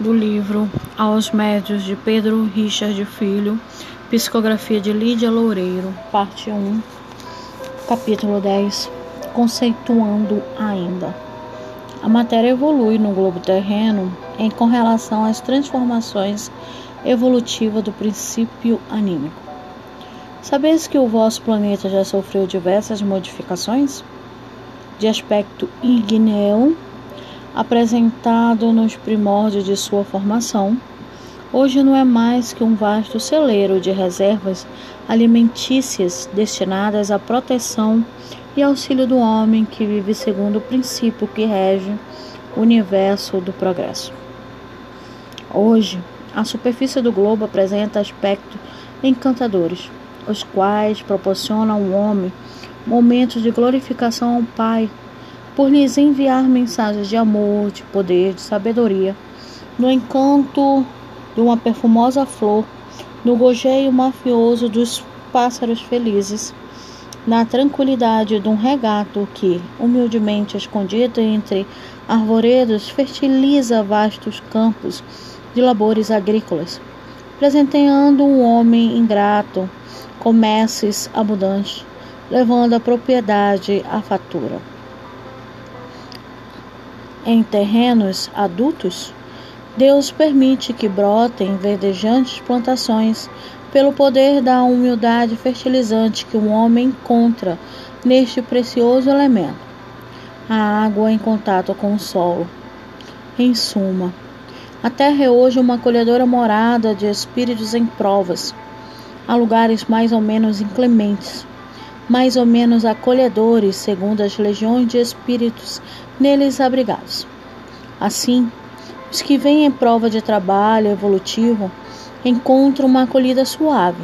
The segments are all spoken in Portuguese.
do livro Aos Médios de Pedro Richard Filho, psicografia de Lídia Loureiro, parte 1, capítulo 10, conceituando ainda. A matéria evolui no globo terreno em com relação às transformações evolutivas do princípio anímico. Sabeis que o vosso planeta já sofreu diversas modificações? De aspecto ígneo apresentado nos primórdios de sua formação, hoje não é mais que um vasto celeiro de reservas alimentícias destinadas à proteção e auxílio do homem que vive segundo o princípio que rege o universo do progresso. Hoje, a superfície do globo apresenta aspectos encantadores, os quais proporcionam ao homem momentos de glorificação ao Pai por lhes enviar mensagens de amor, de poder, de sabedoria, no encanto de uma perfumosa flor, no gojeio mafioso dos pássaros felizes, na tranquilidade de um regato que, humildemente escondido entre arvoredos, fertiliza vastos campos de labores agrícolas, presenteando um homem ingrato com messes abundantes, levando a propriedade à fatura em terrenos adultos, Deus permite que brotem verdejantes plantações pelo poder da humildade fertilizante que o homem encontra neste precioso elemento. A água em contato com o solo. Em suma, a terra é hoje uma acolhedora morada de espíritos em provas. Há lugares mais ou menos inclementes, mais ou menos acolhedores, segundo as legiões de espíritos neles abrigados. Assim, os que vêm em prova de trabalho evolutivo encontram uma acolhida suave,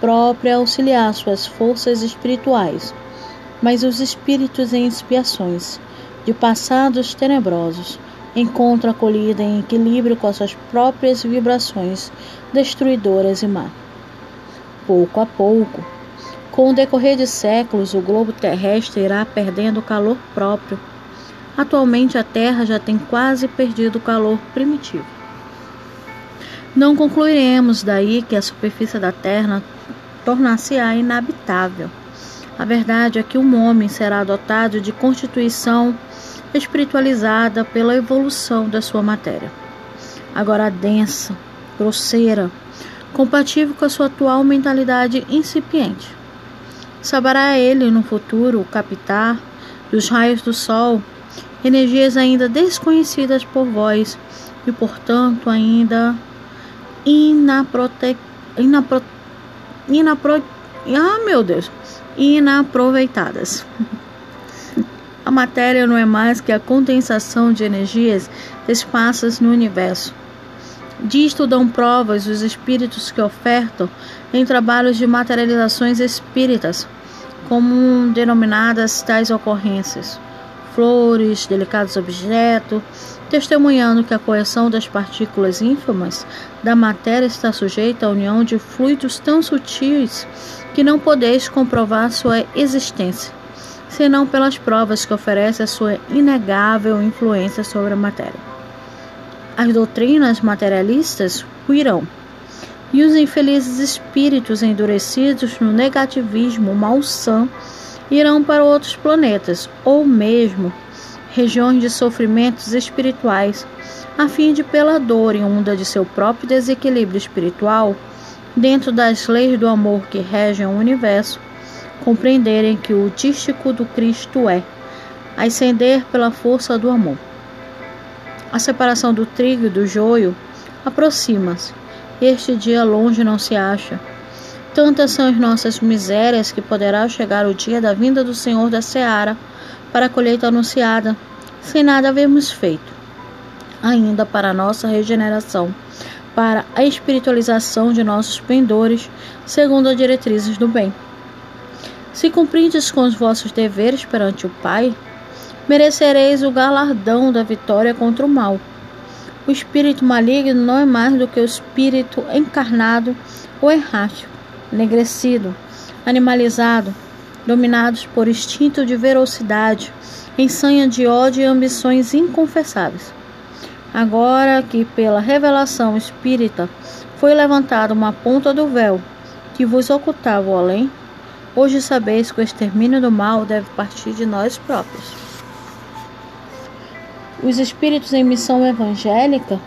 própria a auxiliar suas forças espirituais, mas os espíritos em expiações de passados tenebrosos encontram acolhida em equilíbrio com as suas próprias vibrações destruidoras e má. Pouco a pouco, com o decorrer de séculos, o globo terrestre irá perdendo o calor próprio. Atualmente, a Terra já tem quase perdido o calor primitivo. Não concluiremos daí que a superfície da Terra tornar-se-á inabitável. A verdade é que um homem será dotado de constituição espiritualizada pela evolução da sua matéria. Agora densa, grosseira, compatível com a sua atual mentalidade incipiente. Saberá ele no futuro captar dos raios do sol energias ainda desconhecidas por vós e, portanto, ainda inaprote... inapro... Inapro... Ah, meu Deus! Inaproveitadas. A matéria não é mais que a condensação de energias esparsas no universo. Disto dão provas os espíritos que ofertam em trabalhos de materializações espíritas como denominadas tais ocorrências, flores, delicados objetos, testemunhando que a coerção das partículas ínfimas da matéria está sujeita à união de fluidos tão sutis que não podeis comprovar sua existência, senão pelas provas que oferece a sua inegável influência sobre a matéria. As doutrinas materialistas ruirão e os infelizes espíritos endurecidos no negativismo malsã irão para outros planetas ou mesmo regiões de sofrimentos espirituais, a fim de, pela dor onda de seu próprio desequilíbrio espiritual, dentro das leis do amor que regem o universo, compreenderem que o tístico do Cristo é ascender pela força do amor. A separação do trigo e do joio aproxima-se este dia longe não se acha. Tantas são as nossas misérias que poderá chegar o dia da vinda do Senhor da Seara para a colheita anunciada, sem nada havermos feito. Ainda para a nossa regeneração, para a espiritualização de nossos pendores, segundo as diretrizes do bem. Se cumprindes com os vossos deveres perante o Pai, merecereis o galardão da vitória contra o mal. O espírito maligno não é mais do que o espírito encarnado ou errático, enegrecido, animalizado, dominados por instinto de velocidade, ensanha de ódio e ambições inconfessáveis. Agora que pela revelação espírita foi levantada uma ponta do véu que vos ocultava o além, hoje sabeis que o extermínio do mal deve partir de nós próprios. Os espíritos em missão evangélica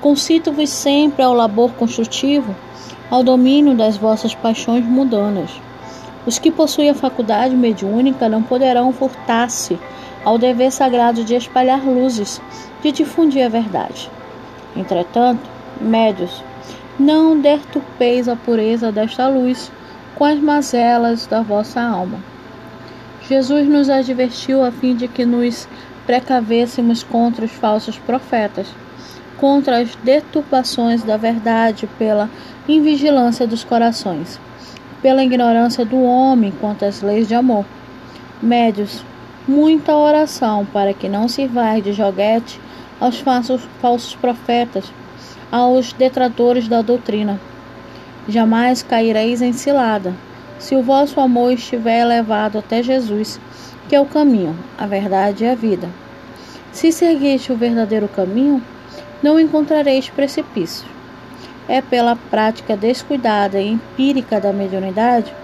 concito-vos sempre ao labor construtivo, ao domínio das vossas paixões mundanas. Os que possuem a faculdade mediúnica não poderão furtar-se ao dever sagrado de espalhar luzes, de difundir a verdade. Entretanto, médios, não deturpeis a pureza desta luz com as mazelas da vossa alma. Jesus nos advertiu a fim de que nos precavêssemos contra os falsos profetas, contra as deturpações da verdade pela invigilância dos corações, pela ignorância do homem quanto às leis de amor. Médios, muita oração para que não sirvais de joguete aos falsos, falsos profetas, aos detratores da doutrina. Jamais caireis em cilada, se o vosso amor estiver elevado até Jesus, que é o caminho, a verdade e a vida. Se seguiste o verdadeiro caminho, não encontrareis precipício. É pela prática descuidada e empírica da mediunidade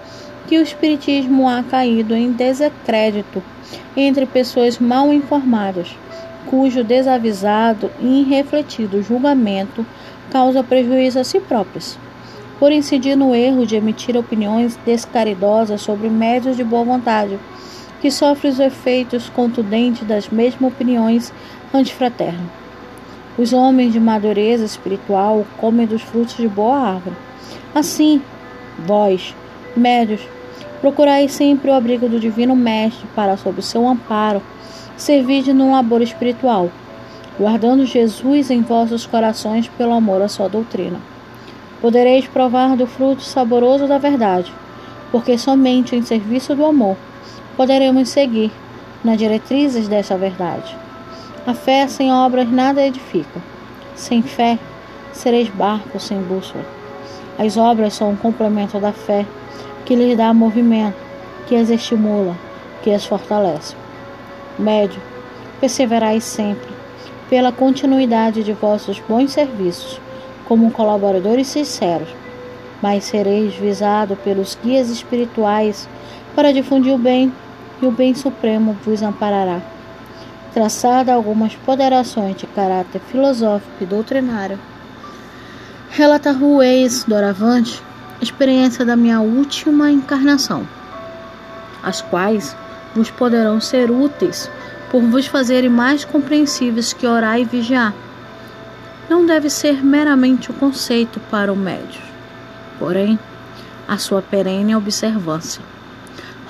que o Espiritismo ha caído em desacrédito entre pessoas mal informadas, cujo desavisado e irrefletido julgamento causa prejuízo a si próprios, por incidir no erro de emitir opiniões descaridosas sobre médios de boa vontade, que sofrem os efeitos contundentes das mesmas opiniões antifraternas. Os homens de madureza espiritual comem dos frutos de boa árvore. Assim, vós, médios, Procurai sempre o abrigo do Divino Mestre para, sob seu amparo, servir num labor espiritual, guardando Jesus em vossos corações pelo amor à sua doutrina. Podereis provar do fruto saboroso da verdade, porque somente em serviço do amor poderemos seguir nas diretrizes dessa verdade. A fé sem obras nada edifica. Sem fé, sereis barco sem bússola. As obras são um complemento da fé que lhes dá movimento, que as estimula, que as fortalece. Médio, perseverai sempre, pela continuidade de vossos bons serviços, como colaboradores sinceros, mas sereis visado pelos guias espirituais para difundir o bem, e o bem supremo vos amparará. Traçada algumas ponderações de caráter filosófico e doutrinário, relatar-vos doravante experiência da minha última encarnação, as quais vos poderão ser úteis por vos fazerem mais compreensíveis que orar e vigiar. Não deve ser meramente o conceito para o médio, porém a sua perene observância.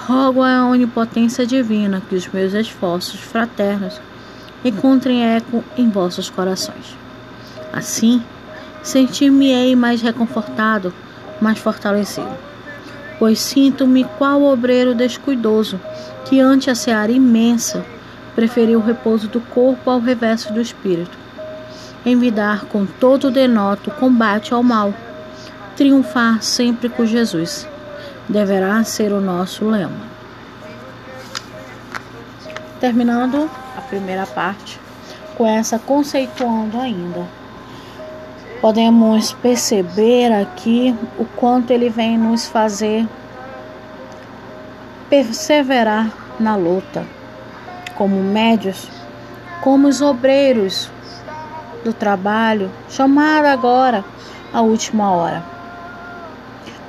Rogo à onipotência divina que os meus esforços fraternos encontrem eco em vossos corações. Assim, sentir-me-ei mais reconfortado mais fortalecido. Pois sinto-me qual obreiro descuidoso, que ante a seara imensa preferiu o repouso do corpo ao reverso do espírito. Envidar com todo o denoto combate ao mal, triunfar sempre com Jesus, deverá ser o nosso lema. Terminando a primeira parte com essa conceituando ainda podemos perceber aqui o quanto ele vem nos fazer perseverar na luta, como médios, como os obreiros do trabalho, chamado agora a última hora.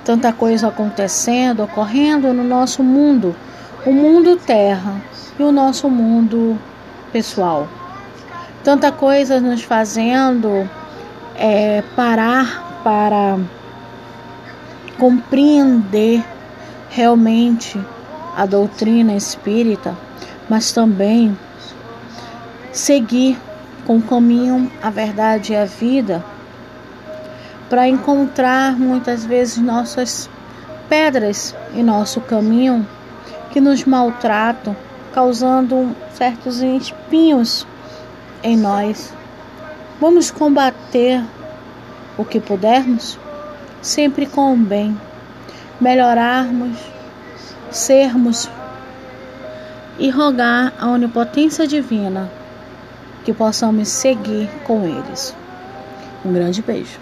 Tanta coisa acontecendo, ocorrendo no nosso mundo, o mundo terra e o nosso mundo pessoal. Tanta coisa nos fazendo é, parar para compreender realmente a doutrina espírita, mas também seguir com o caminho, a verdade e a vida, para encontrar muitas vezes nossas pedras em nosso caminho que nos maltratam, causando certos espinhos em nós. Vamos combater o que pudermos, sempre com o bem, melhorarmos, sermos e rogar a onipotência divina que possamos seguir com eles. Um grande beijo.